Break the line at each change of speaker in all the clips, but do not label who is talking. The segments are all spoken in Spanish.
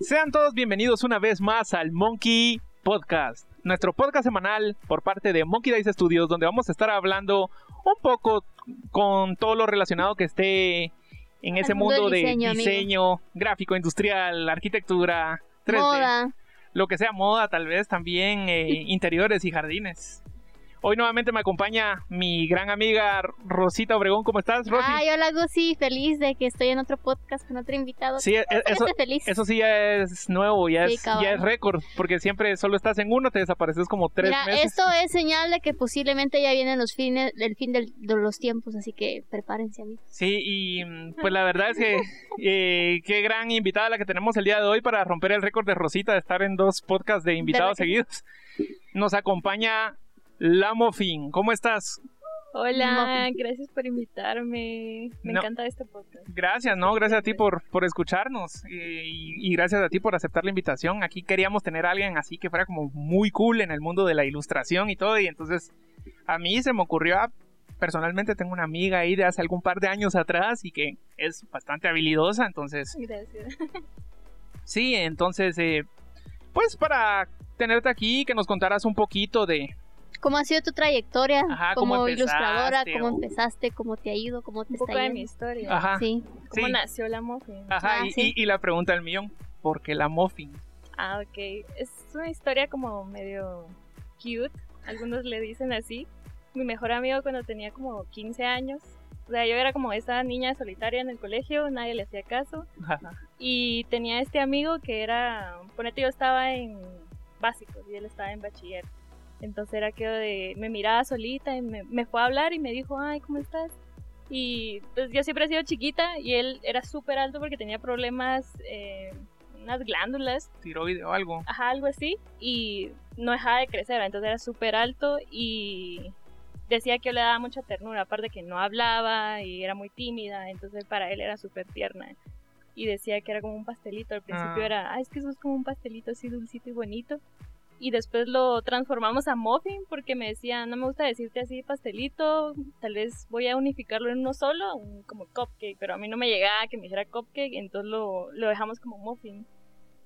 Sean todos bienvenidos una vez más al Monkey Podcast, nuestro podcast semanal por parte de Monkey Dice Studios, donde vamos a estar hablando un poco con todo lo relacionado que esté en ese mundo, de diseño, gráfico, industrial, arquitectura, 3D,
Moda.
lo que sea moda, tal vez también eh, interiores y jardines. Hoy nuevamente me acompaña mi gran amiga Rosita Obregón. ¿Cómo estás, Rosy?
Ay, hola Gusi, feliz de que estoy en otro podcast con otro invitado.
Sí, e- eso,
Estoy feliz.
eso sí ya es nuevo, ya,
Sí,
es, ya es récord, porque siempre solo estás en uno, te desapareces como tres
Mira,
meses.
esto es señal de que posiblemente ya vienen los fines, el fin del- de los tiempos, así que prepárense, amigos.
Sí, y pues la verdad es que eh, qué gran invitada la que tenemos el día de hoy para romper el récord de Rosita de estar en dos podcasts de invitados
¿Verdad
seguidos. Nos acompaña La Mofin. ¿Cómo estás?
Hola, gracias por invitarme. Me
No.
encanta este podcast.
Gracias, ¿no? Gracias a ti por, por escucharnos eh, y, y gracias a ti por aceptar la invitación. Aquí queríamos tener a alguien así que fuera como muy cool en el mundo de la ilustración y todo y entonces a mí se me ocurrió, ah, personalmente tengo una amiga ahí de hace algún par de años atrás y que es bastante habilidosa, entonces
Gracias.
sí, entonces eh, pues para tenerte aquí que nos contaras un poquito de,
¿Cómo ha sido tu trayectoria
Ajá, ¿cómo
como ilustradora? ¿Cómo
o-
empezaste? ¿Cómo te ha ido? ¿Cómo te
Un poco
está
de
yendo?
mi historia.
ajá,
Sí.
¿Cómo
sí.
nació la muffin?
Ajá,
Ah,
y,
sí.
y- y la pregunta del millón, ¿por qué la muffin?
Ah, ok. Es una historia como medio cute. Algunos le dicen así. Mi mejor amigo cuando tenía como 15 años. O sea, yo era como esa niña solitaria en el colegio, nadie le hacía caso.
Ajá.
Y tenía este amigo que era, ponete yo estaba en básicos y él estaba en bachiller. Entonces era que de, me miraba solita y me, me fue a hablar y me dijo, ay, ¿cómo estás? Y pues yo siempre he sido chiquita y él era súper alto porque tenía problemas, eh, unas glándulas,
tiroide o algo.
ajá, algo así, y no dejaba de crecer, entonces era súper alto y decía que yo le daba mucha ternura, aparte que no hablaba y era muy tímida, entonces para él era súper tierna. Y decía que era como un pastelito, al principio
Ah.
era, ay, es que sos como un pastelito así dulcito y bonito. Y después lo transformamos a muffin porque me decía, no me gusta decirte así pastelito, tal vez voy a unificarlo en uno solo, como cupcake, pero a mí no me llegaba que me hiciera cupcake, entonces lo, lo dejamos como muffin.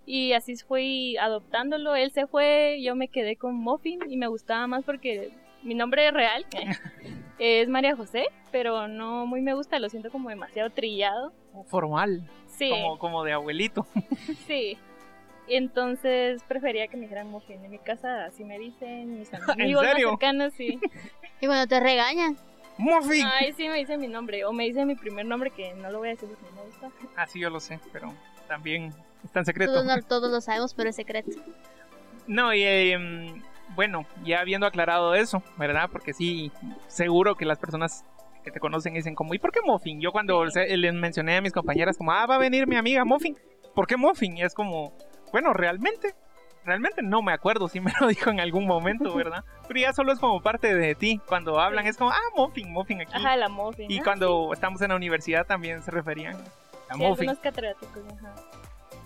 Y así fui adoptándolo, él se fue, yo me quedé con muffin y me gustaba más porque mi nombre real es María José, pero no muy me gusta, lo siento como demasiado trillado.
Formal,
Sí,
como, como de abuelito.
sí. Entonces prefería que me dijeran muffin. En mi casa así me dicen, mis amigos más cercanos, sí.
Y cuando te regañan,
¡Muffin!
Ay, sí me dicen mi nombre. O me dicen mi primer nombre que no lo voy a decir porque no me gusta.
Ah, sí, yo lo sé, pero también está en secreto.
todos, no- todos lo sabemos, pero es secreto.
No, y eh, bueno, ya habiendo aclarado eso, ¿verdad? Porque sí, seguro que las personas que te conocen dicen como, ¿y por qué Muffin? Yo cuando se- les mencioné a mis compañeras como, ah, va a venir mi amiga Muffin, ¿por qué Muffin? Y es como, bueno, realmente, realmente no me acuerdo si me lo dijo en algún momento, ¿verdad? Pero ya solo es como parte de ti, cuando hablan es como, ah, Muffin, Muffin aquí.
Ajá, la muffin.
y
Ah,
cuando estamos en la universidad también se referían a
sí,
Muffin.
ajá.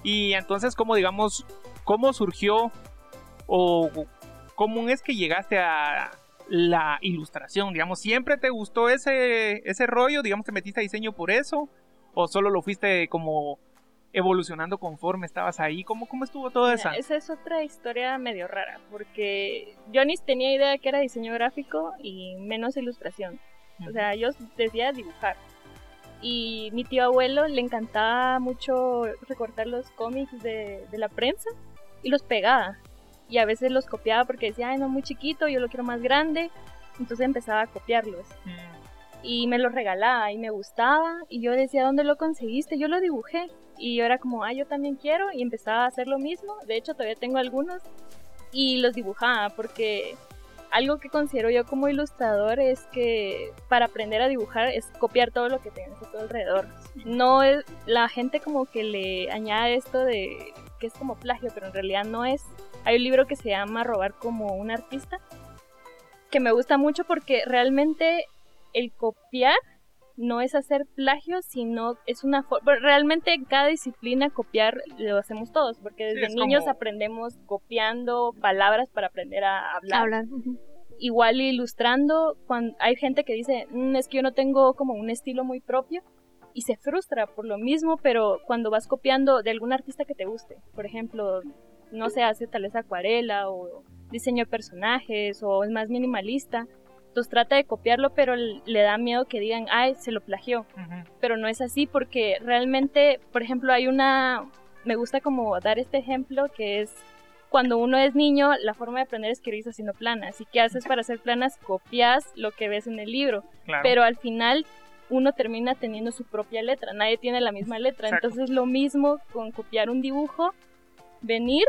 Y entonces, ¿cómo digamos, cómo surgió o cómo es que llegaste a la ilustración? Digamos, ¿siempre te gustó ese, ese rollo? Digamos, ¿te metiste a diseño por eso? ¿O solo lo fuiste como evolucionando conforme estabas ahí? ¿Cómo, cómo estuvo todo
Mira,
eso?
esa es otra historia medio rara, porque yo ni tenía idea que era diseño gráfico y menos ilustración. O sea, yo decía dibujar. Y mi tío abuelo le encantaba mucho recortar los cómics de, de la prensa y los pegaba. Y a veces los copiaba porque decía, ay, no, muy chiquito, yo lo quiero más grande. Entonces empezaba a copiarlos.
Mm,
Y me los regalaba y me gustaba. Y yo decía, ¿dónde lo conseguiste? Yo lo dibujé. Y yo era como, ah, yo también quiero. Y empezaba a hacer lo mismo. De hecho, todavía tengo algunos. Y los dibujaba porque algo que considero yo como ilustrador es que para aprender a dibujar es copiar todo lo que tienes a tu alrededor. No es la gente como que le añade esto de que es como plagio, pero en realidad no es. Hay un libro que se llama Robar como un artista que me gusta mucho porque realmente el copiar no es hacer plagio, sino es una forma. Realmente en cada disciplina copiar lo hacemos todos, porque desde
es
niños
como-
aprendemos copiando palabras para aprender a hablar. Igual ilustrando, cuando hay gente que dice, "Mm, es que yo no tengo como un estilo muy propio y se frustra por lo mismo, pero cuando vas copiando de algún artista que te guste, por ejemplo, no se hace tal vez acuarela o diseño de personajes o es más minimalista, entonces trata de copiarlo, pero le da miedo que digan, ay, se lo plagió pero no es así porque realmente, por ejemplo, hay una, me gusta como dar este ejemplo que es cuando uno es niño, la forma de aprender a escribir es haciendo planas. ¿Y qué haces para hacer planas? Copias lo que ves en el libro,
Claro.
pero al final uno termina teniendo su propia letra, nadie tiene la misma letra.
Exacto.
Entonces lo mismo con copiar un dibujo, venir,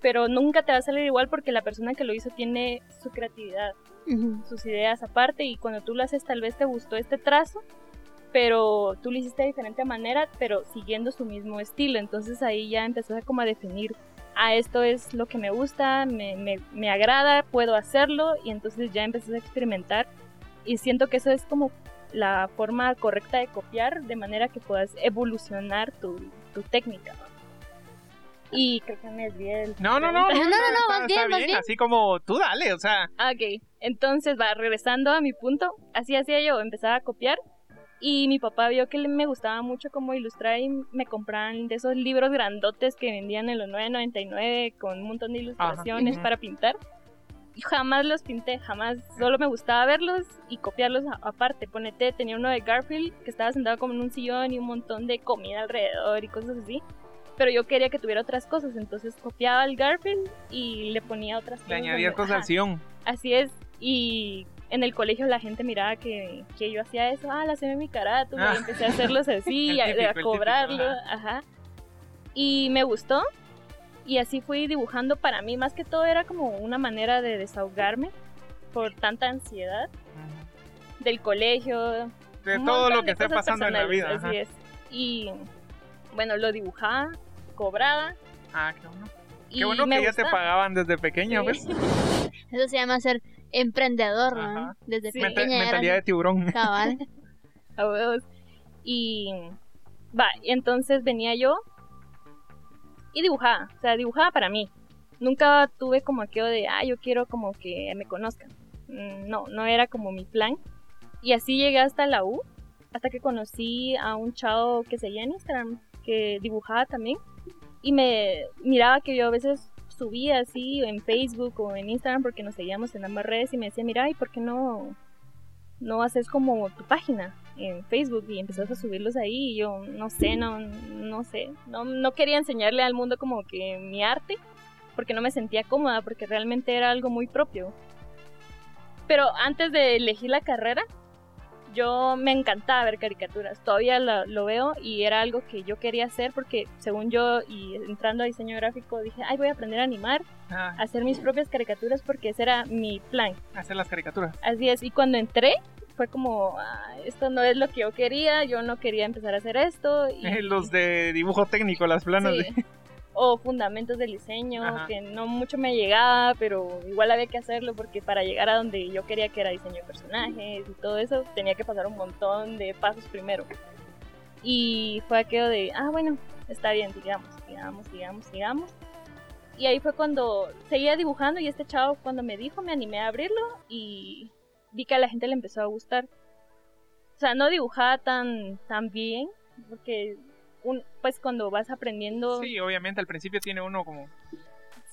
pero nunca te va a salir igual porque la persona que lo hizo tiene su creatividad Sus ideas aparte y cuando tú lo haces tal vez te gustó este trazo, pero tú lo hiciste de diferente manera, pero siguiendo su mismo estilo. Entonces ahí ya empezás a como a definir, ah, esto es lo que me gusta, me, me, me agrada, puedo hacerlo y entonces ya empezás a experimentar y siento que eso es como la forma correcta de copiar de manera que puedas evolucionar tu, tu técnica. Y creo que me desvié.
No, no, no,
No, no, no,
está
bien, vas bien.
Así como tú dale, o sea,
Ah, Ok, entonces va regresando a mi punto, así hacía yo, empezaba a copiar y mi papá vio que le- me gustaba mucho como ilustrar y me compraban de esos libros grandotes que vendían en los 9.99 con un montón de ilustraciones
Ujú.
para pintar. Y jamás los pinté, jamás, solo me gustaba verlos y copiarlos aparte. Ponete, tenía uno de Garfield que estaba sentado como en un sillón y un montón de comida alrededor y cosas así. Pero yo quería que tuviera otras cosas, entonces copiaba el Garfield y le ponía otras
le
cosas.
añadías
donde-
cosas al
ajá.
sillón.
Así es, y en el colegio la gente miraba que, que yo hacía eso, ah, la hacía mi carátula,
Ah.
y empecé a hacerlos así, a,
típico,
a
el típico,
cobrarlo,
ajá.
ajá. Y me gustó, y así fui dibujando para mí, más que todo era como una manera de desahogarme por tanta ansiedad
Ujú.
del colegio,
De todo lo que esté pasando en la vida. ajá.
Así es. Y bueno, lo dibujaba, cobraba,
Ah, qué bueno. Qué bueno
me
que ya te
gustaba.
pagaban desde pequeño,
Sí.
¿ves?
Eso se llama ser emprendedor, ¿no? Desde
Sí.
Pequeña
mentalidad
era
de tiburón.
cabal.
a huevos. Y va, entonces venía yo y dibujaba, o sea, dibujaba para mí. Nunca tuve como aquello de, ah, yo quiero como que me conozcan. Mm, No, no era como mi plan. Y así llegué hasta la U, hasta que conocí a un chavo que seguía en Instagram, que dibujaba también. Y me miraba que yo a veces subía así en Facebook o en Instagram porque nos seguíamos en ambas redes y me decía, mira, ¿y por qué no, no haces como tu página en Facebook y empezás a subirlos ahí? Y yo no sé, no, no sé, no, no quería enseñarle al mundo como que mi arte porque no me sentía cómoda, porque realmente era algo muy propio. Pero antes de elegir la carrera, yo me encantaba ver caricaturas, todavía lo, lo veo y era algo que yo quería hacer porque según yo y entrando a diseño gráfico dije, ay voy a aprender a animar,
Ah,
a hacer mis propias caricaturas porque ese era mi plan.
hacer las caricaturas.
Así es, y cuando entré fue como, "Ah, esto no es lo que yo quería, yo no quería empezar a hacer esto. Y,
Los de dibujo técnico, las planas.
Sí.
de-
O fundamentos del diseño,
Ajá.
que no mucho me llegaba, pero igual había que hacerlo porque para llegar a donde yo quería que era diseño de personajes y todo eso, tenía que pasar un montón de pasos primero. Y fue aquello de, ah, bueno, está bien, digamos, digamos, digamos, digamos. Y ahí fue cuando seguía dibujando y este chavo cuando me dijo me animé a abrirlo y vi que a la gente le empezó a gustar. O sea, no dibujaba tan, tan bien, porque un, pues cuando vas aprendiendo
Sí, obviamente al principio tiene uno como...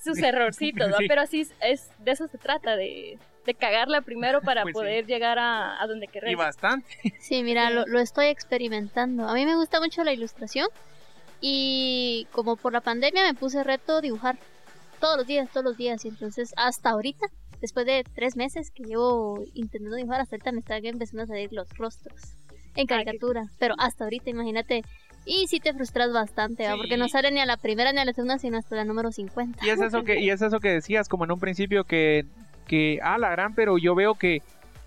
sus errorcitos, ¿no?
Sí.
pero así es, es- de eso se trata, de, de cagarla primero para
Pues sí.
poder llegar a, a donde
Y
querés.
bastante.
Sí, mira,
Sí.
lo, lo estoy experimentando. A mí me gusta mucho la ilustración y como por la pandemia me puse reto dibujar todos los días, todos los días. Y entonces hasta ahorita, después de tres meses que llevo intentando dibujar, hasta ahorita me están empezando a salir los rostros en
qué
caricatura. Pero hasta ahorita, imagínate. Y sí te frustras bastante, ¿va? porque no sale ni a la primera ni a la segunda, sino hasta la número 50.
Y es eso que, y es eso que decías, como en un principio, que, que, ah, la gran, pero yo veo que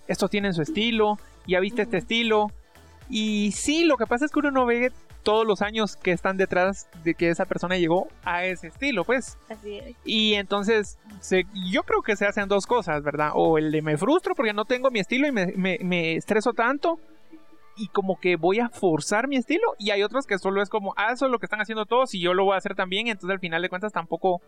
estos tienen su estilo, ya viste este estilo. Y sí, lo que pasa es que uno no ve todos los años que están detrás de que esa persona llegó a ese estilo, pues.
Así es.
Y entonces, se, yo creo que se hacen dos cosas, ¿verdad? O el de me frustro porque no tengo mi estilo y me, me, me estreso tanto. Y como que voy a forzar mi estilo. Y hay otros que solo es como, ah, eso es lo que están haciendo todos y yo lo voy a hacer también. Entonces al final de cuentas tampoco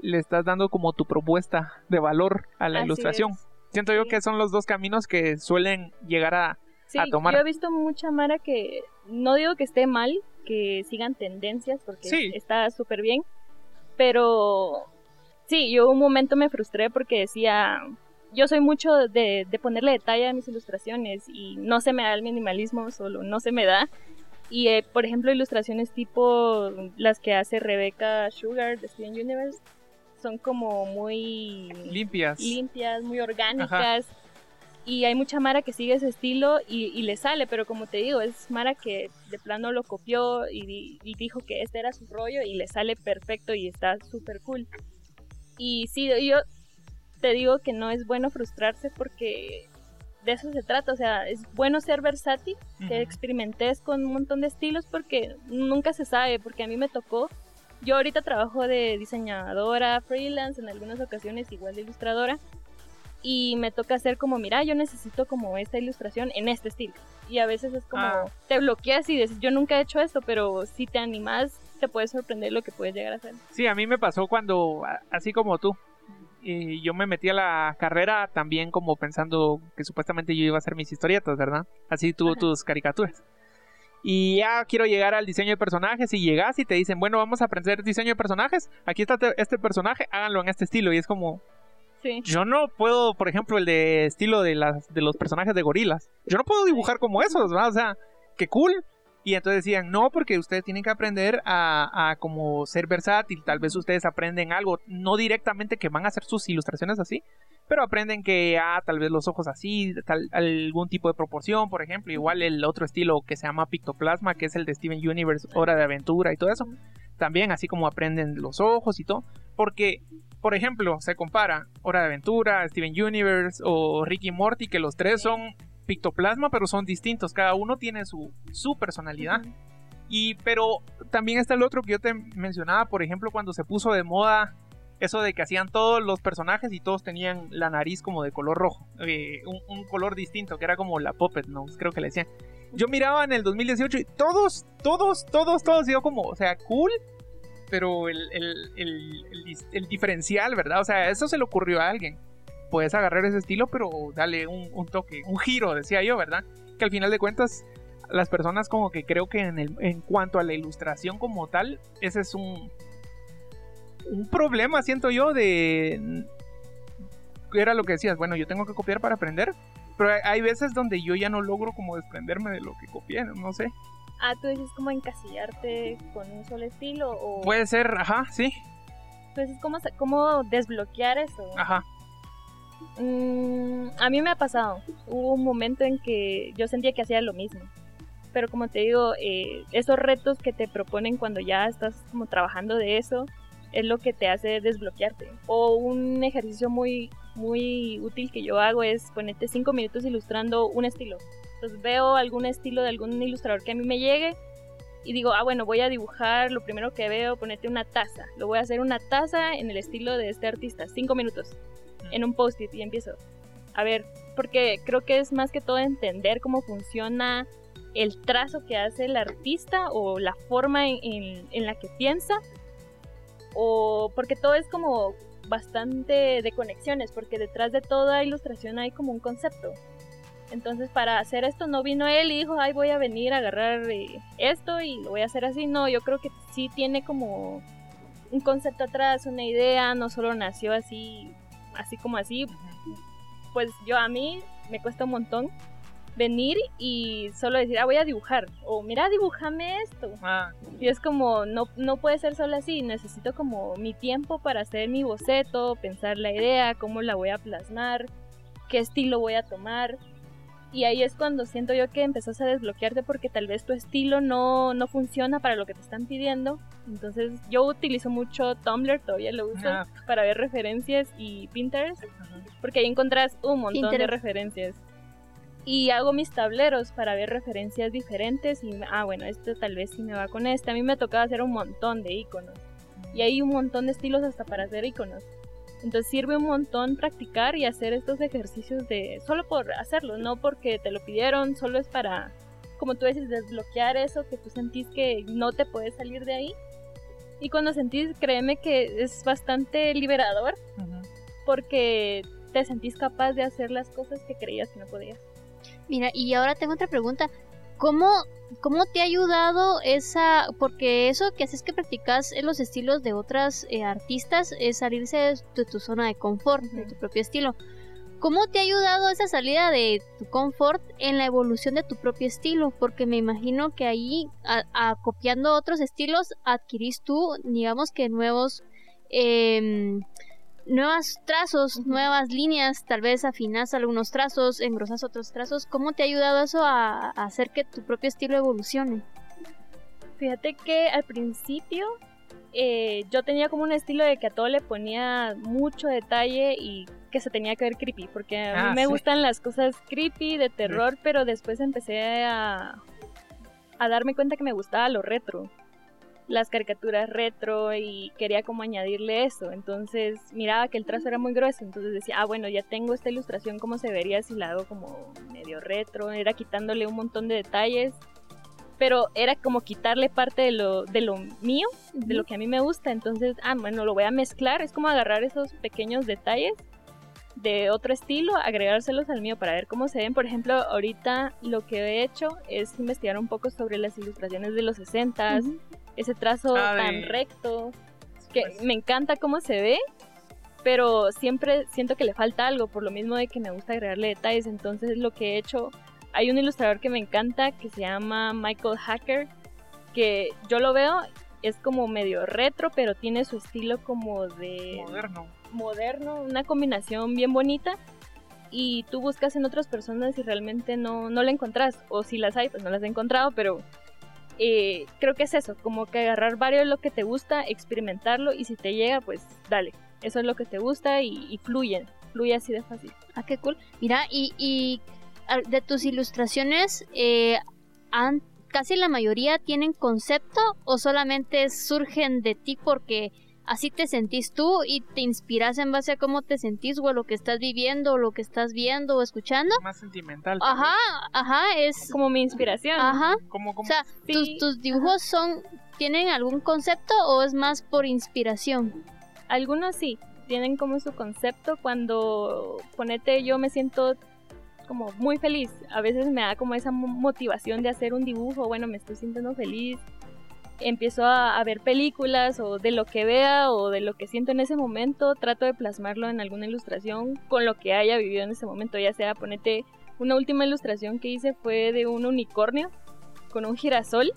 le estás dando como tu propuesta de valor a la
Así
ilustración.
es.
Siento yo que son los dos caminos que suelen llegar a...
Sí,
a tomar.
yo he visto mucha Mara que no digo que esté mal, que sigan tendencias porque
Sí.
está súper bien, pero sí, yo un momento me frustré porque decía, yo soy mucho de, de ponerle detalle a mis ilustraciones y no se me da el minimalismo, solo no se me da. Y eh, por ejemplo, ilustraciones tipo las que hace Rebecca Sugar de Steven Universe son como muy
Limpias.
limpias, muy orgánicas. Y hay mucha Mara que sigue ese estilo y, y le sale, pero como te digo, es Mara que de plano lo copió y, y dijo que este era su rollo y le sale perfecto y está súper cool. Y sí, yo te digo que no es bueno frustrarse porque de eso se trata, o sea, es bueno ser versátil, que
Ujú.
experimentes con un montón de estilos porque nunca se sabe, porque a mí me tocó. Yo ahorita trabajo de diseñadora freelance, en algunas ocasiones igual de ilustradora, y me toca hacer como, mira, yo necesito como esta ilustración en este estilo. Y a veces es como,
Ah.
te bloqueas y dices, yo nunca he hecho esto, pero si te animas, te puede sorprender lo que puedes llegar a hacer.
Sí, a mí me pasó cuando, así como tú, y yo me metí a la carrera también como pensando que supuestamente yo iba a hacer mis historietas, ¿verdad? Así
Ajá.
tus caricaturas. Y ya quiero llegar al diseño de personajes y llegas y te dicen, bueno, vamos a aprender diseño de personajes, aquí está te- este personaje, háganlo en este estilo. Y es como,
Sí.
yo no puedo, por ejemplo, el de estilo de, las, de los personajes de gorilas. Yo no puedo dibujar como esos, ¿verdad? O sea, qué cool. Y entonces decían, no, porque ustedes tienen que aprender a, como ser versátil. Tal vez ustedes aprenden algo, no directamente que van a hacer sus ilustraciones así, pero aprenden que, ah, tal vez los ojos así, tal, algún tipo de proporción, por ejemplo. Igual el otro estilo que se llama Pictoplasma, que es el de Steven Universe, Hora de Aventura y todo eso. También así como aprenden los ojos y todo. Porque, por ejemplo, se compara Hora de Aventura, Steven Universe o Ricky Morty, que los tres son pictoplasma, pero son distintos. Cada uno tiene su, su personalidad.
Ujú.
Y, pero también está el otro que yo te mencionaba, por ejemplo, cuando se puso de moda eso de que hacían todos los personajes y todos tenían la nariz como de color rojo, eh, un, un color distinto, que era como la Puppet Nose, creo que le decían. Yo miraba en el 2018 y todos, todos, todos, todos, yo como, o sea, cool, pero el, el, el, el diferencial, ¿verdad? O sea, eso se le ocurrió a alguien. Puedes agarrar ese estilo, pero dale un, un toque, un giro, decía yo, ¿verdad? Que al final de cuentas, las personas como que creo que en, el, en cuanto a la ilustración como tal, ese es un, un problema, siento yo, de... Era lo que decías, bueno, yo tengo que copiar para aprender, pero hay, veces donde yo ya no logro como desprenderme de lo que copié, no sé.
Ah, tú dices como encasillarte con un solo estilo o
Puede ser, ajá, sí,
dices cómo, cómo desbloquear eso.
ajá.
Mm, a mí me ha pasado. Hubo un momento en que yo sentía que hacía lo mismo. Pero como te digo, eh, esos retos que te proponen cuando ya estás como trabajando de eso es lo que te hace desbloquearte. O un ejercicio muy, muy útil que yo hago es ponerte cinco minutos ilustrando un estilo. Entonces veo algún estilo de algún ilustrador que a mí me llegue y digo, ah, bueno, voy a dibujar lo primero que veo, ponerte una taza. Lo voy a hacer una taza en el estilo de este artista, cinco minutos en un post-it y empiezo. A ver, porque creo que es más que todo entender cómo funciona el trazo que hace el artista o la forma en, en- en la que piensa. O porque todo es como bastante de conexiones, porque detrás de toda ilustración hay como un concepto. Entonces para hacer esto no vino él y dijo, ay voy a venir a agarrar eh, esto y lo voy a hacer así. No, yo creo que sí tiene como un concepto atrás, una idea, no solo nació así, así como así. Pues yo a mí me cuesta un montón venir y solo decir, ah, voy a dibujar. O mira, dibújame esto.
Ah,
Y es como, no, no puede ser solo así, necesito como mi tiempo para hacer mi boceto, pensar la idea, cómo la voy a plasmar, qué estilo voy a tomar. Y ahí es cuando siento yo que empezás a desbloquearte porque tal vez tu estilo no, no funciona para lo que te están pidiendo. Entonces yo utilizo mucho Tumblr, todavía lo uso
Ah.
para ver referencias y Pinterest, porque ahí encontrás un montón de
Pinterest.
referencias. Y hago mis tableros para ver referencias diferentes y, ah, bueno, esto tal vez sí me va con este. A mí me tocaba hacer un montón de iconos. Y hay un montón de estilos hasta para hacer iconos. Entonces sirve un montón practicar y hacer estos ejercicios de solo por hacerlo, no porque te lo pidieron, solo es para, como tú dices, desbloquear eso que tú sentís que no te puedes salir de ahí. Y cuando sentís, créeme que es bastante liberador porque te sentís capaz de hacer las cosas que creías que no podías.
Mira, y ahora tengo otra pregunta. ¿Cómo, cómo te ha ayudado esa, porque eso que haces que practicas en los estilos de otras eh, artistas es salirse de tu, zona de confort, de tu propio estilo? ¿Cómo te ha ayudado esa salida de tu confort en la evolución de tu propio estilo? Porque me imagino que ahí, a, copiando otros estilos, adquirís tú, digamos que nuevos, eh, nuevos trazos, nuevas líneas, tal vez afinas algunos trazos, engrosas otros trazos. ¿Cómo te ha ayudado eso a, a hacer que tu propio estilo evolucione?
Fíjate que al principio eh, yo tenía como un estilo de que a todo le ponía mucho detalle y que se tenía que ver creepy, porque a mí ah, me gustan las cosas creepy, de terror, pero después empecé a, a darme cuenta que me gustaba lo retro, las caricaturas retro y quería como añadirle eso, entonces miraba que el trazo era muy grueso, entonces decía, ah bueno, ya tengo esta ilustración, ¿cómo se vería si la hago como medio retro? Era quitándole un montón de detalles pero era como quitarle parte de lo, de lo mío, de lo que a mí me gusta, entonces, ah, bueno, lo voy a mezclar, es como agarrar esos pequeños detalles de otro estilo, agregárselos al mío para ver cómo se ven. Por ejemplo, ahorita lo que he hecho es investigar un poco sobre las ilustraciones de los 60 ese trazo ah, tan recto, que pues me encanta cómo se ve, pero siempre siento que le falta algo, por lo mismo de que me gusta agregarle detalles. Entonces, lo que he hecho hay un ilustrador que me encanta que se llama Michael Hacker, que yo lo veo, es como medio retro, pero tiene su estilo como de...
Moderno.
Moderno, una combinación bien bonita. Y tú buscas en otras personas y realmente no, no la encontrás. O si las hay, pues no las he encontrado, pero eh, creo que es eso, como que agarrar varios lo que te gusta, experimentarlo y si te llega, pues dale. Eso es lo que te gusta y, fluye, fluye así de fácil.
Ah, qué cool. Mira, y, y de tus ilustraciones, eh, casi la mayoría tienen concepto o solamente surgen de ti porque así te sentís tú y te inspiras en base a cómo te sentís o a lo que estás viviendo o lo que estás viendo o escuchando.
Más sentimental.
Ajá, ajá, es
como mi inspiración.
Ajá.
Como,
O sea, tus, dibujos son tienen algún concepto o es más por inspiración.
Algunos sí, tienen como su concepto cuando ponete yo me siento como muy feliz. A veces me da como esa motivación de hacer un dibujo, bueno, me estoy sintiendo feliz. Empiezo a, ver películas o de lo que vea o de lo que siento en ese momento, trato de plasmarlo en alguna ilustración con lo que haya vivido en ese momento, ya sea ponete una última ilustración que hice fue de un unicornio con un girasol.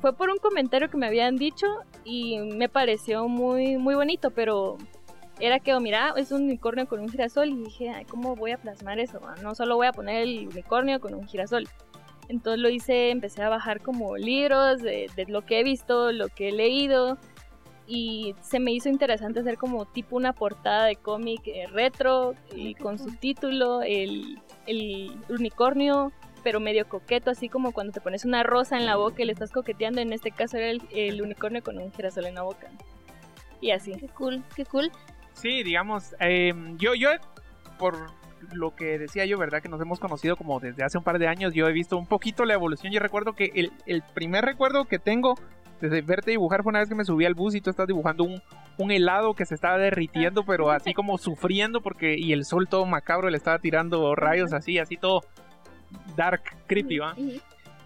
fue por un comentario que me habían dicho y me pareció muy, muy bonito, pero era que, oh, mira, es un unicornio con un girasol y dije, ¿cómo voy a plasmar eso? No solo voy a poner el unicornio con un girasol. Entonces lo hice, empecé a bajar como libros de, lo que he visto, lo que he leído y se me hizo interesante hacer como tipo una portada de cómic eh, retro y con su título, el, el unicornio pero medio coqueto, así como cuando te pones una rosa en la boca y le estás coqueteando, en este caso era el, el unicornio con un girasol en la boca. Y así.
Qué cool, qué cool.
Sí, digamos, em, yo, yo, por lo que decía yo, ¿verdad? Que nos hemos conocido como desde hace un par de años, yo he visto un poquito la evolución. Yo recuerdo que el, el primer recuerdo que tengo desde verte dibujar fue una vez que me subí al bus y tú estás dibujando un, un helado que se estaba derritiendo, pero así como sufriendo porque y el sol todo macabro le estaba tirando rayos así, así todo dark, creepy, ¿va?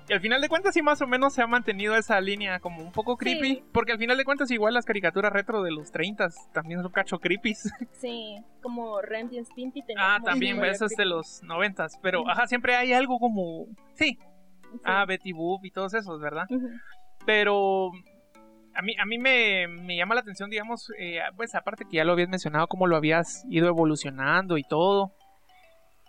Y al final de cuentas sí más o menos se ha mantenido esa línea como un poco creepy, porque al final de cuentas igual las caricaturas retro de los 30 también son cacho creepy.
Sí, como Ren y Stimpy
Ah, también, eso es de los 90 pero ajá, siempre hay algo como sí. Ah, Betty Boop y todos esos, ¿verdad? Pero a mí, a mí me, me llama la atención, digamos, eh, pues aparte que ya lo habías mencionado, cómo lo habías ido evolucionando y todo.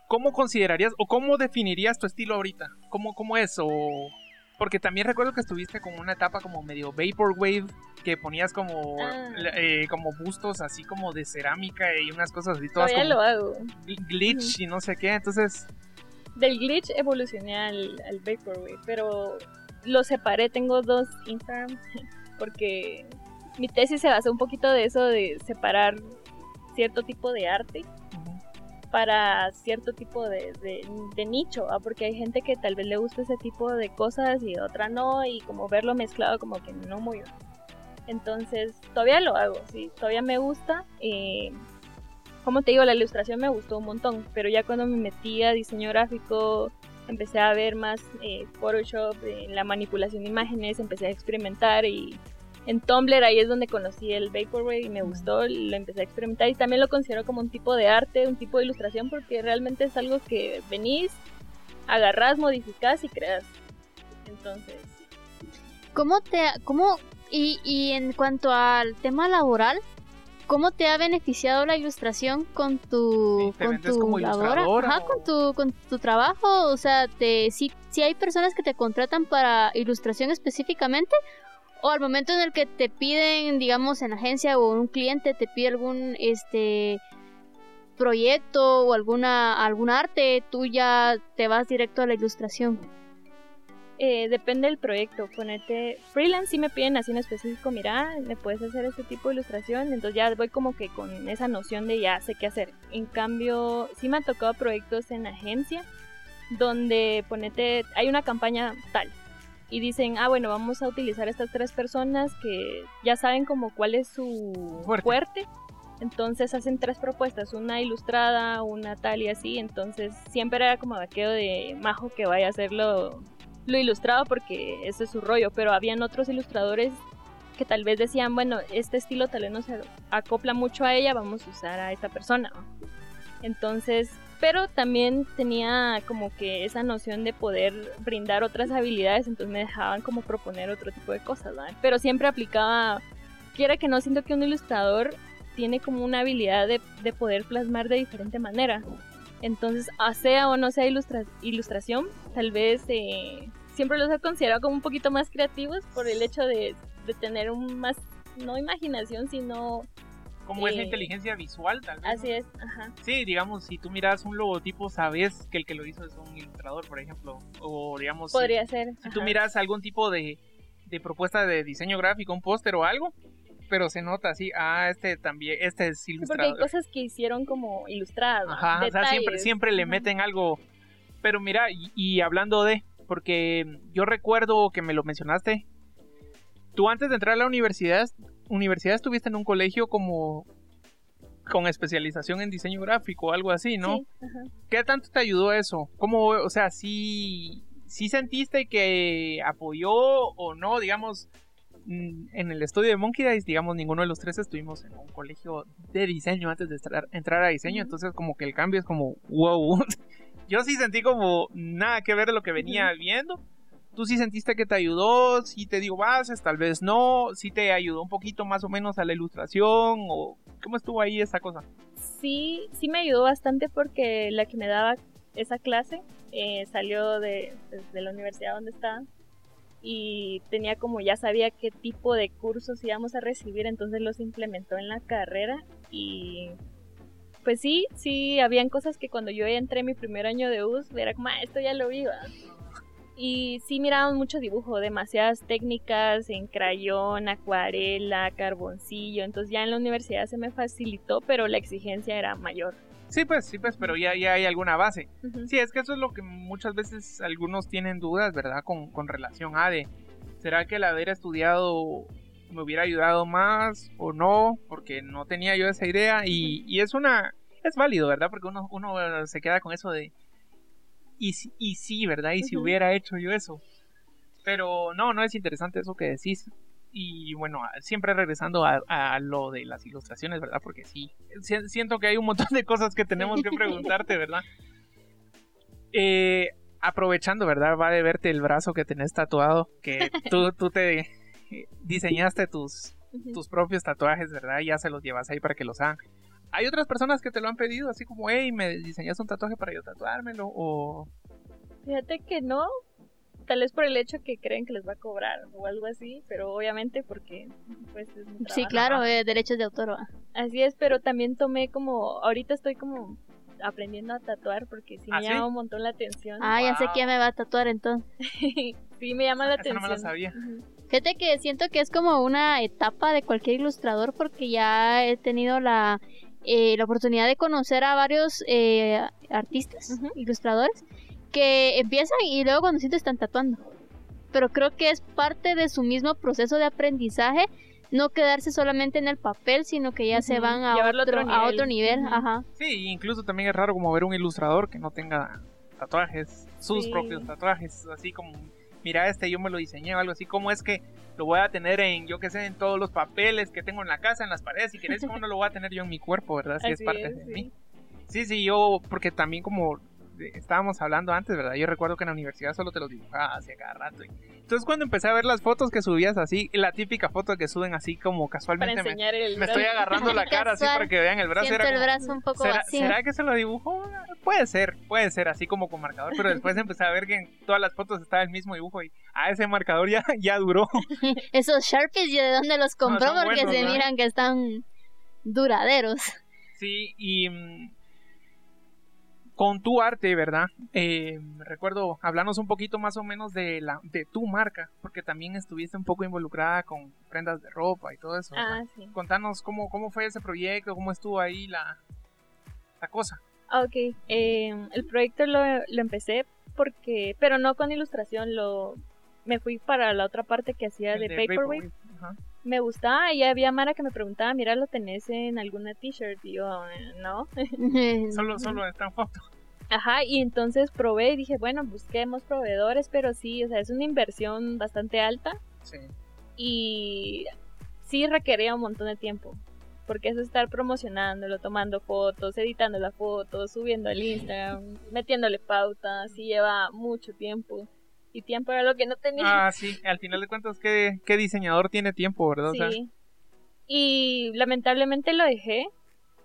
¿Cómo considerarías o cómo definirías tu estilo ahorita? ¿Cómo, cómo es? O... Porque también recuerdo que estuviste como una etapa como medio vaporwave, que ponías como, ah. eh, como bustos así como de cerámica y unas cosas así todas
Todavía lo hago.
glitch y no sé qué, entonces...
Del glitch evolucioné al, al vaporwave, pero lo separé, tengo dos Instagram, porque mi tesis se basa un poquito de eso, de separar cierto tipo de arte para cierto tipo de, nicho, porque hay gente que tal vez le gusta ese tipo de cosas y otra no, y como verlo mezclado como que no muy Entonces, todavía lo hago, sí, todavía me gusta. Eh, como te digo, la ilustración me gustó un montón, pero ya cuando me metí a diseño gráfico, empecé a ver más eh, Photoshop, eh, la manipulación de imágenes, empecé a experimentar y en Tumblr ahí es donde conocí el Vaporwave y me gustó, lo empecé a experimentar y también lo considero como un tipo de arte, un tipo de ilustración porque realmente es algo que venís, agarrás, modificás y creas. Entonces...
¿Cómo te... Cómo, y, y en cuanto al tema laboral, ¿Cómo te ha beneficiado la ilustración con tu, con tu labor? Ajá, con tu, con tu trabajo. O sea, te, si, si hay personas que te contratan para ilustración específicamente, o al momento en el que te piden, digamos, en agencia o un cliente te pide algún este proyecto o alguna algún arte, tú ya te vas directo a la ilustración.
Eh, depende del proyecto. Ponete freelance si me piden así en específico, mira, me puedes hacer este tipo de ilustración, entonces ya voy como que con esa noción de ya sé qué hacer. En cambio, sí me han tocado proyectos en agencia donde ponete, hay una campaña tal y dicen, ah bueno, vamos a utilizar estas tres personas que ya saben como cuál es su fuerte. Entonces hacen tres propuestas, una ilustrada, una tal y así. Entonces siempre era como vaqueo de majo que vaya a hacerlo lo ilustraba porque ese es su rollo, pero habían otros ilustradores que tal vez decían, bueno, este estilo tal vez no se acopla mucho a ella, vamos a usar a esta persona. Entonces, pero también tenía como que esa noción de poder brindar otras habilidades, entonces me dejaban como proponer otro tipo de cosas, Pero siempre aplicaba, quiera que no, siento que un ilustrador tiene como una habilidad de, de poder plasmar de diferente manera. Entonces, sea o no sea ilustración, tal vez eh, siempre los he considerado como un poquito más creativos por el hecho de, tener un más, no imaginación, sino...
Como es la inteligencia visual, tal vez.
Así es, ajá.
Sí, digamos, si tú miras un logotipo, sabes que el que lo hizo es un ilustrador, por ejemplo. O, digamos...
Podría ser.
Si tú miras algún tipo de, de propuesta de diseño gráfico, un póster o algo, pero se nota así, ah, este también, este es ilustrado.
porque hay cosas que hicieron como ilustradas.
Ajá, o sea, siempre, siempre le meten algo. Pero mira, y, hablando de, porque yo recuerdo que me lo mencionaste, tú antes de entrar a la universidad, universidad estuviste en un colegio como con especialización en diseño gráfico o algo así, ¿no? Sí, ajá. ¿Qué tanto te ayudó eso? ¿Cómo, o sea, sí, sí sentiste que apoyó o no, digamos, Mm, en el estudio de Monkey Dice, digamos, ninguno de los tres estuvimos en un colegio de diseño antes de entrar, a diseño, entonces como que el cambio es como, wow, yo sí sentí como nada que ver de lo que venía viendo. ¿Tú sí sentiste que te ayudó? ¿Sí te dio bases? Tal vez no. ¿Sí te ayudó un poquito más o menos a la ilustración? ¿O cómo estuvo ahí esa cosa?
Sí, sí me ayudó bastante porque la que me daba esa clase eh, salió de, de, la universidad donde estaba y tenía como ya sabía qué tipo de cursos íbamos a recibir, entonces los implementó en la carrera y pues sí, sí, habían cosas que cuando yo entré mi primer año de US, era como, ah, esto ya lo vi, Y sí mirábamos mucho dibujo, demasiadas técnicas en crayón, acuarela, carboncillo, entonces ya en la universidad se me facilitó, pero la exigencia era mayor.
Sí, pues, sí, pues, pero ya, ya hay alguna base. Sí, es que eso es lo que muchas veces algunos tienen dudas, ¿verdad? Con, con relación a de, ¿será que el haber estudiado me hubiera ayudado más o no? Porque no tenía yo esa idea y, y es una, es válido, ¿verdad? Porque uno, uno se queda con eso de, y, y sí, ¿verdad? Y si hubiera hecho yo eso. Pero no, no es interesante eso que decís y bueno, siempre regresando a, lo de las ilustraciones, ¿verdad? Porque sí, siento que hay un montón de cosas que tenemos que preguntarte, ¿verdad? Eh, aprovechando, ¿verdad? Va de verte el brazo que tenés tatuado, que tú, tú te diseñaste tus, tus propios tatuajes, ¿verdad? Y ya se los llevas ahí para que los hagan. ¿Hay otras personas que te lo han pedido, así como, hey, me diseñas un tatuaje para yo tatuármelo? O...
Fíjate que no, tal vez por el hecho que creen que les va a cobrar o algo así, pero obviamente porque pues es
Sí, claro, eh, derechos de autor.
Así es, pero también tomé como, ahorita estoy como aprendiendo a tatuar porque sí me ¿Ah, llama un montón la atención.
Ah, ya sé quién me va a tatuar entonces.
sí, me llama la atención.
no me la sabía.
Fíjate que siento que es como una etapa de cualquier ilustrador porque ya he tenido la, eh, la oportunidad de conocer a varios eh, artistas, ilustradores, que empiezan y luego cuando sienten están tatuando. Pero creo que es parte de su mismo proceso de aprendizaje no quedarse solamente en el papel, sino que ya se van a otro,
otro
a otro
nivel.
nivel. Ajá.
Sí, incluso también es raro como ver un ilustrador que no tenga tatuajes, sus
Sí.
propios tatuajes, así como, mira este, yo me lo diseñé o algo así, como es que lo voy a tener en, yo qué sé, en todos los papeles que tengo en la casa, en las paredes, si querés, ¿cómo no lo voy a tener yo en mi cuerpo, verdad? Si es parte
es,
de
sí.
mí. Sí, sí, yo, porque también como estábamos hablando antes, ¿verdad? Yo recuerdo que en la universidad solo te los dibujaba hacia cada rato. y- Entonces cuando empecé a ver las fotos que subías así, la típica foto que suben así como
Para
casualmente me,
enseñar el
me estoy agarrando la cara así para que vean el brazo.
Siento
era
el
como,
brazo un poco
¿Será,
vacío.
será que se lo dibujó? Puede ser, puede ser, así como con marcador, pero después empecé a ver que en todas las fotos estaba el mismo dibujo y a ese marcador ya, ya duró.
Esos Sharpies, ¿y de dónde los compró? Porque
buenos,
se
¿no?
miran que están duraderos.
Sí, y mm, con tu arte, ¿verdad? Eh, recuerdo, hablarnos un poquito más o menos de, la, de tu marca, porque también estuviste un poco involucrada con prendas de ropa y todo eso.
Ah, sí.
Contanos cómo, cómo fue ese proyecto, cómo estuvo ahí la, la cosa.
Ok, eh, el proyecto lo, lo empecé porque, pero no con ilustración, lo me fui para la otra parte que hacía
El
de,
de ajá.
Me gustaba y había Mara que me preguntaba, mira, ¿lo tenés en alguna t-shirt? Y yo, "Eh, no.
Solo, solo está en foto.
Ajá, y entonces probé y dije, bueno, busquemos proveedores, pero sí, o sea, es una inversión bastante alta
Sí.
y sí requería un montón de tiempo. Porque es estar promocionándolo, tomando fotos, editando las fotos, subiendo al Instagram, metiéndole pautas, sí lleva mucho tiempo. Y tiempo era lo que no tenía.
Ah, sí, al final de cuentas, ¿qué, qué diseñador tiene tiempo, verdad? O sea,
sí. Y lamentablemente lo dejé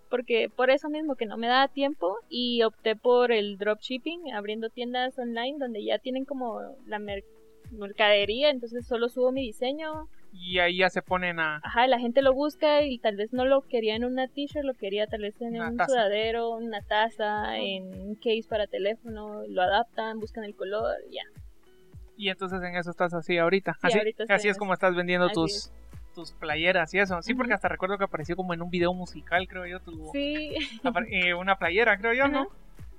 porque por eso mismo que no me daba tiempo y opté por el dropshipping, abriendo tiendas online donde ya tienen como la mer- mercadería, entonces solo subo mi diseño,
y ahí ya se ponen a...
ajá, la gente lo busca y tal vez no lo quería en una t-shirt, lo quería tal vez en
Una
un
taza.
sudadero, una taza, en un case para teléfono, lo adaptan, buscan el color, ya.
Y entonces en eso estás así ahorita.
Sí,
así
ahorita
así es como estás vendiendo
Así
tus,
es.
tus playeras y eso. Sí, porque hasta recuerdo que apareció como en un video musical, creo yo, tu,
Sí,
eh, una playera, creo yo, ¿no?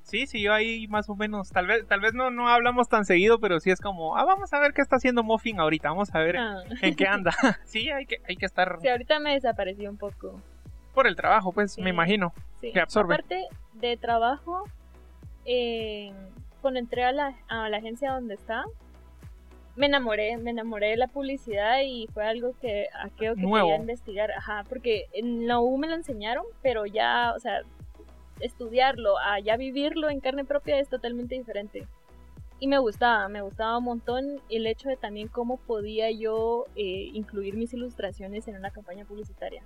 Sí, sí, yo ahí más o menos, tal vez, tal vez no, no hablamos tan seguido, pero sí es como, ah, vamos a ver qué está haciendo Muffin ahorita, vamos a ver
Ah.
en qué anda. sí, hay que, hay que estar
sí, ahorita me desaparecí un poco.
por el trabajo, pues,
Sí.
me imagino.
Sí.
que absorbe.
Aparte de trabajo, eh, cuando entré a la, a la agencia donde estaba, me enamoré, me enamoré de la publicidad y fue algo que aquello que
Nuevo.
quería investigar, ajá, porque en la U me lo enseñaron, pero ya, o sea, estudiarlo, a ya vivirlo en carne propia es totalmente diferente. Y me gustaba, me gustaba un montón el hecho de también cómo podía yo eh, incluir mis ilustraciones en una campaña publicitaria.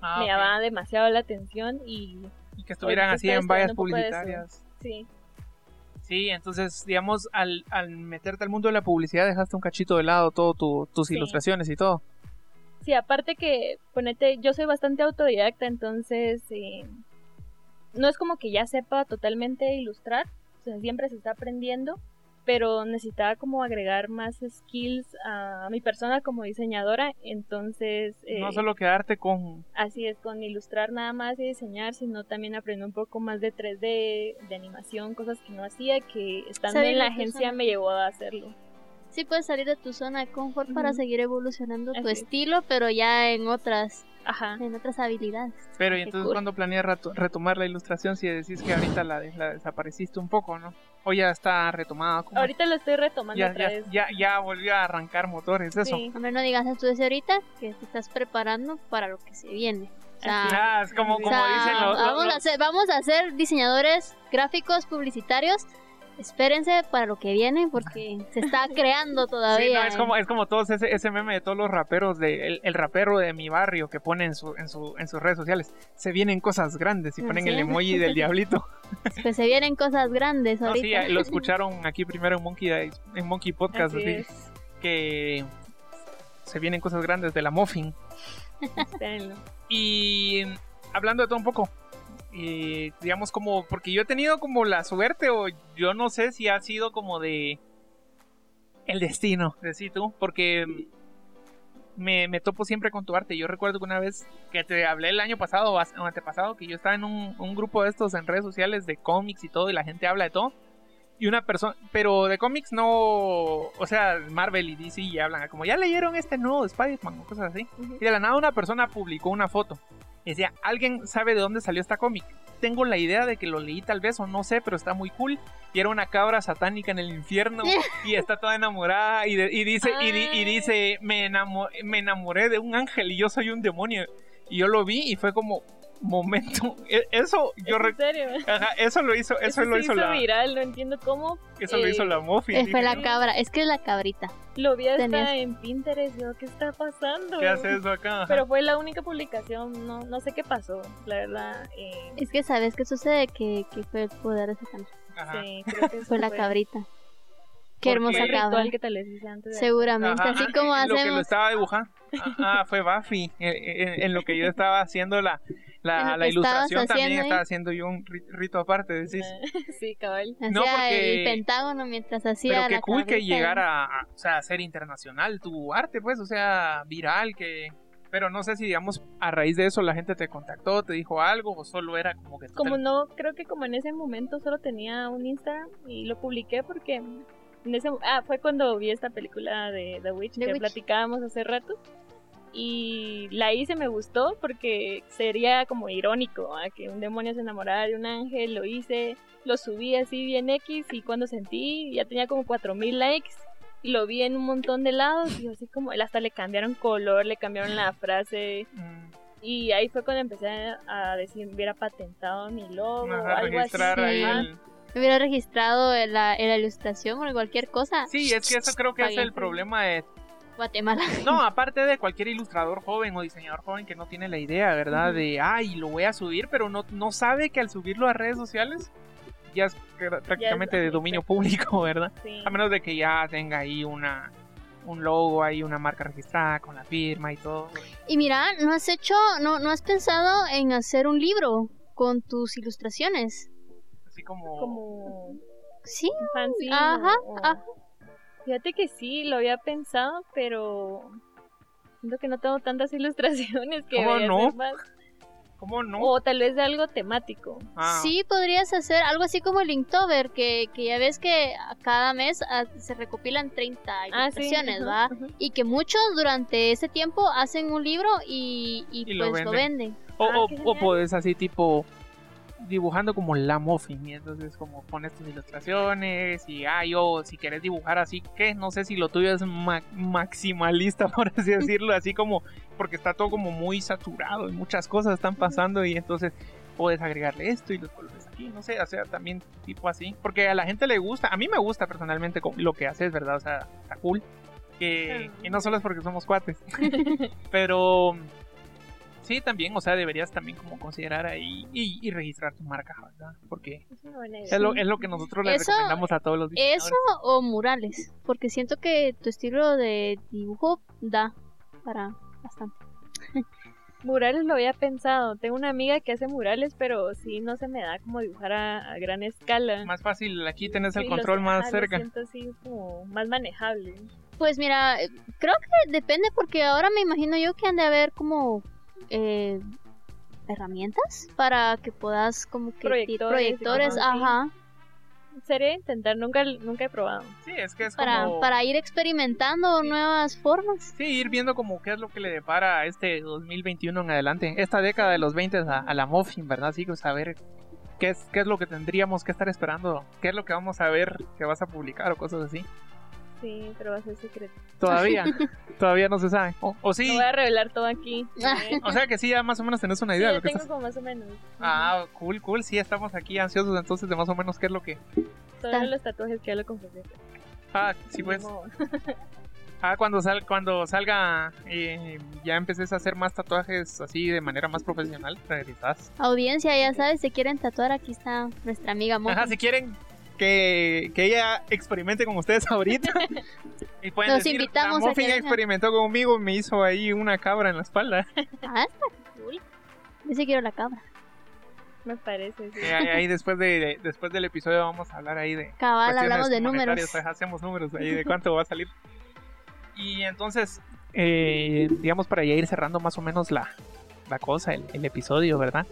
Ah,
me llamaba demasiado la atención y
Y que estuvieran así en vallas publicitarias.
sí,
Sí, entonces, digamos, al, al meterte al mundo de la publicidad dejaste un cachito de lado todo tu- tus
Sí.
ilustraciones y todo.
Sí, aparte que, ponete, yo soy bastante autodidacta, entonces eh, no es como que ya sepa totalmente ilustrar, o sea, siempre se está aprendiendo, pero necesitaba como agregar más skills a mi persona como diseñadora, entonces eh,
No solo quedarte con...
así es, con ilustrar nada más y diseñar, sino también aprender un poco más de 3D, de animación, cosas que no hacía, que estando en la agencia
zona.
me llevó a hacerlo.
Sí puedes salir de tu zona de confort para seguir evolucionando tu
es.
estilo, pero ya en otras,
Ajá.
en otras habilidades.
Pero y entonces
cool.
cuando planeas reto- retomar la ilustración si decís que ahorita la desapareciste un poco, ¿no? O ya está retomada. ¿cómo?
Ahorita lo estoy retomando
ya,
otra
ya,
vez.
ya, ya volvió a arrancar motores, eso.
Sí.
Hombre, no digas esto desde ahorita, que te estás preparando para lo que se viene. O sea,
Así
Ah, es como,
o
sea,
dicen los...
vamos,
los-
a ser, vamos a ser diseñadores gráficos publicitarios. Espérense para lo que viene porque se está creando
Sí,
todavía.
no, es como, es como todos ese, ese meme de todos los raperos, de, el, el rapero de mi barrio que pone en, su, en, su, en sus redes sociales, se vienen cosas grandes y ponen
Así
el emoji del diablito.
Pues se vienen cosas grandes
No, sí,
ahorita.
lo escucharon aquí primero en Monkey, Dice- en Monkey Podcast,
Así
así,
es.
que se vienen cosas grandes de la Muffin.
Espérenlo.
Y hablando de todo un poco, digamos como, porque yo he tenido como la suerte, o yo no sé si ha sido como de el destino, decís tú, porque me, me topo siempre con tu arte. Yo recuerdo que una vez que te hablé el año pasado o as- o antepasado, que yo estaba en un, un grupo de estos en redes sociales de cómics y todo, y la gente habla de todo. y una persona, pero de cómics no, o sea, Marvel y DC ya hablan como, ya leyeron este nuevo Spider-Man o cosas así.
Ujú.
Y de la nada una persona publicó una foto. Y decía, ¿alguien sabe de dónde salió esta cómic? Tengo la idea de que lo leí tal vez o no sé, pero está muy cool. Y era una cabra satánica en el infierno y está toda enamorada y, de- y dice, y, di- y dice, me, enamo- me enamoré de un ángel y yo soy un demonio. Y yo lo vi y fue como, momento, e- eso yo
¿Es
re-
en serio?
Ajá, eso lo hizo, eso,
Eso
lo hizo
hizo
la,
viral, no entiendo cómo.
eso lo
eh,
hizo la Mofi.
Eh, fue
Dije,
la cabra, es que es la cabrita.
Lo vi hasta
Tenías-
en Pinterest, yo, ¿qué está pasando?
¿Qué hace eso acá? Ajá.
Pero fue la única publicación, no, no sé qué pasó, la verdad. Eh,
Es que sabes qué sucede que, que fue el poder de Satán.
Ajá.
sí, creo que eso
Fue la cabrita. Qué hermosa cabra.
ritual que tal vez hice antes de
Seguramente,
Ajá,
así como
Lo que lo estaba dibujando. Ah, fue Buffy. En, en- en lo que yo estaba haciendo la,
En
la, la ilustración, también estaba haciendo yo un ri- rito aparte. Decís.
Sí, cabal.
Hacía
No, porque-
el pentágono mientras hacía
Pero qué
la
cool que llegara a, o sea, a ser internacional tu arte, pues, o sea, viral, que... Pero no sé si, digamos, a raíz de eso la gente te contactó, te dijo algo, o solo era como que... tú
Como
te-
no, creo que como en ese momento solo tenía un Instagram y lo publiqué porque en ese ah, fue cuando vi esta película de The Witch
The
que
Witch.
platicábamos hace rato y la hice me gustó porque sería como irónico ¿ah? que un demonio se enamorara de un ángel, lo hice, lo subí así bien X y cuando sentí ya tenía como 4000 likes y lo vi en un montón de lados y así como él hasta le cambiaron color, le cambiaron la frase
Mm,
y ahí fue cuando empecé a decir, hubiera patentado mi logo o
ajá,
algo así.
el...
Hubiera registrado en la, la ilustración o en cualquier cosa.
Sí, es que eso creo que es el problema de
Guatemala.
No, aparte de cualquier ilustrador joven o diseñador joven que no tiene la idea, ¿verdad?
Ujú.
De, ay, lo voy a subir, pero no, no sabe que al subirlo a redes sociales ya es pr- prácticamente de dominio público, ¿verdad?
Sí.
A menos de que ya tenga ahí una un logo, ahí una marca registrada con la firma y todo.
Y mira, ¿no has hecho, no, no has pensado en hacer un libro con tus ilustraciones?
Así como...
Como
Sí,
fanzine.
Ajá,
o-
ajá.
Fíjate que sí, lo había pensado, pero siento que no tengo tantas ilustraciones que
¿Cómo no?
más.
¿Cómo no?
O tal vez de algo temático.
Ah,
sí podrías hacer algo así como el Inktober, que, que ya ves que a cada mes ah, se recopilan 30
Ah, sí.
ilustraciones, ¿va? Y que muchos durante ese tiempo hacen un libro y, y, pues lo
venden.
venden.
O,
Ah,
o, o podés así tipo dibujando como la muffin y entonces como pones tus ilustraciones y ah yo si querés dibujar así que no sé si lo tuyo es ma- maximalista por así decirlo así como porque está todo como muy saturado y muchas cosas están pasando y entonces puedes agregarle esto y los colores aquí no sé o sea también tipo así porque a la gente le gusta a mí me gusta personalmente lo que haces verdad o sea está cool que, y no solo es porque somos cuates pero Sí, también, o sea, deberías también como considerar ahí y, y registrar tu marca, ¿verdad? Porque
Es
lo, es lo que nosotros
Eso-
recomendamos a todos los diseñadores.
Eso o murales, porque siento que tu estilo de dibujo da para bastante.
Murales lo había pensado. Tengo una amiga que hace murales, pero sí no se me da como dibujar a, a gran escala.
Más fácil, aquí tenés el
Sí,
control
los-
más
ah, lo
cerca.
siento así como más manejable.
Pues mira, creo que depende porque ahora me imagino yo que han de haber como eh, herramientas para que puedas como que
Proyectores
ajá,
Sería intentar, nunca, nunca he probado.
Sí, es que es
para,
como...
para ir experimentando
Sí.
nuevas formas.
Sí, ir viendo como qué es lo que le depara a este 2021 en adelante. Esta década de los 20 a, a la Muffin, ¿verdad? Así que saber qué es, qué es lo que tendríamos que estar esperando. ¿Qué es lo que vamos a ver que vas a publicar o cosas así?
Sí, pero va a ser secreto.
Todavía, todavía no se sabe. O, o sí,
voy a revelar todo aquí. ¿eh?
o sea que sí, ya más o menos tenés una
Sí,
idea de
yo
lo que
tengo
estás...
como más o menos.
Ah, cool, cool. Sí, estamos aquí ansiosos entonces de más o menos qué es lo que...
Solo los tatuajes que ya lo confesé.
Ah, sí, pues. Ah, cuando, sal, cuando salga, eh, ya empeces a hacer más tatuajes así de manera más profesional, regresás.
Audiencia, ya sabes, si quieren tatuar, aquí está nuestra amiga Mojo.
Ajá, si quieren que, que ella experimente con ustedes ahorita. y pueden
Los
decir,
invitamos
la
a que vengan".
experimentó conmigo, me hizo ahí una cabra en la espalda.
Ah, está cool. Yo sí quiero la cabra.
Me parece, sí.
Y ahí, ahí después, de, de- después del episodio vamos a hablar ahí de...
Cabal, hablamos de números.
hacemos números ahí de cuánto va a salir. Y entonces, eh, digamos, para ya ir cerrando más o menos la, la cosa, el, el episodio, ¿verdad?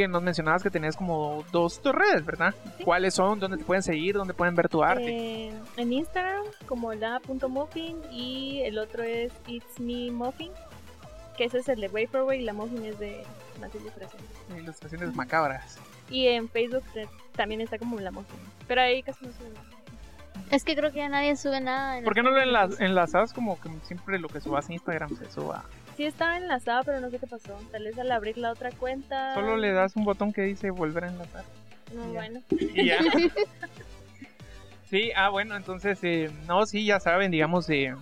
Que nos mencionabas que tenías como dos, dos redes, ¿verdad?
Sí.
¿Cuáles son? ¿Dónde te pueden seguir? ¿Dónde pueden ver tu arte?
Eh, en Instagram como la.muffin y el otro es It's Me Muffin, que ese es el de Vaporwave y la Muffin es de más ilustración.
Ilustraciones macabras.
Y en Facebook también está como la Muffin, pero ahí casi no sube nada.
Es que creo que ya nadie sube nada. en
¿Por qué no lo enlazas como que siempre lo que subas a Instagram se suba?
Sí estaba enlazada, pero no sé qué pasó. Tal vez al abrir la otra cuenta.
Solo le das un botón que dice volver a enlazar.
No, bueno.
Y ya. sí, ah, bueno, entonces, eh, no, sí, ya saben, digamos, eh,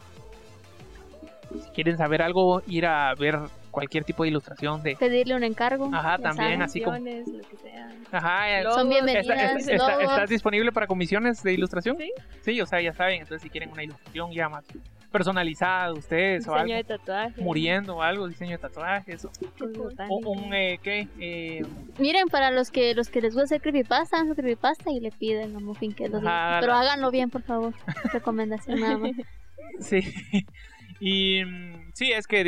si quieren saber algo, ir a ver cualquier tipo de ilustración de...
Pedirle un encargo.
Ajá, también,
saben.
así como-
Canciones, lo que sea.
Ajá, eh,
Logos.
Son
¿está-
bienvenidas.
está- está-
logos.
¿Estás disponible para comisiones de ilustración?
Sí.
Sí, o sea, ya saben, entonces si quieren una ilustración ya más personalizada de ustedes o algo,
de
muriendo o algo, diseño de tatuajes, o, un, eh, ¿qué? Eh,
Miren, para los que los que les gusta hacer creepypasta, hagan su creepypasta y le piden a Muffin que lo diga. Pero háganlo bien, por favor. Recomendación nada más.
Sí. Y mm, sí, es que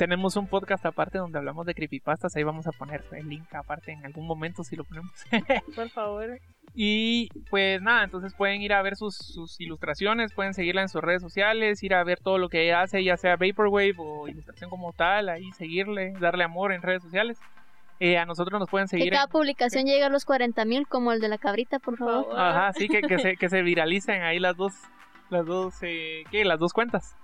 tenemos un podcast aparte donde hablamos de creepypastas. Ahí vamos a poner el link aparte en algún momento si lo ponemos.
Por favor.
y pues nada, entonces pueden ir a ver sus, sus ilustraciones, pueden seguirla en sus redes sociales, ir a ver todo lo que ella hace, ya sea Vaporwave o ilustración como tal, ahí seguirle, darle amor en redes sociales. Eh, a nosotros nos pueden
Que
seguir.
cada
en-
publicación llegue a los 40.000 como el de la cabrita, por favor.
Ajá, sí, que, que, se, que se viralicen ahí las dos, las dos, eh, ¿qué? Las dos cuentas.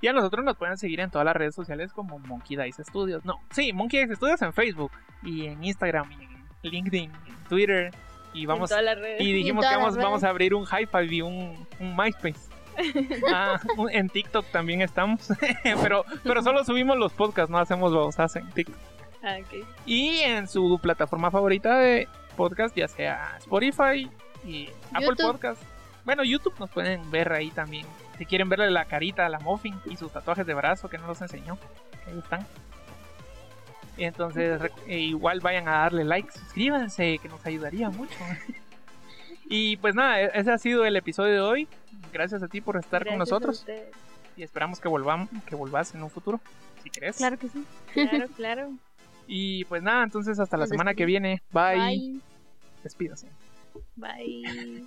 Y a nosotros nos pueden seguir en todas las redes sociales como Monkey Dice Studios. No, sí, Monkey Dice Studios en Facebook y en Instagram y en LinkedIn, en Twitter. Y vamos y dijimos que vamos, vamos a abrir un high five y un, un MySpace. Ah, en TikTok también estamos. pero, pero solo subimos los podcasts, no hacemos babosas en TikTok.
Ah.
Y en su plataforma favorita de podcast, ya sea Spotify y Apple. Podcast. Bueno, YouTube nos pueden ver ahí también. Si quieren verle la carita a la Muffin y sus tatuajes de brazo que no los enseñó. que Ahí están. Entonces rec- e igual vayan a darle like, suscríbanse, que nos ayudaría mucho. y pues nada, e- ese ha sido el episodio de hoy. Gracias a ti por estar con
Gracias
nosotros y esperamos que volvamos, que volvás en un futuro, si querés.
Claro que sí.
Claro, claro.
Y pues nada, entonces hasta la semana que viene. Bye.
Bye.
Despídase.
Bye.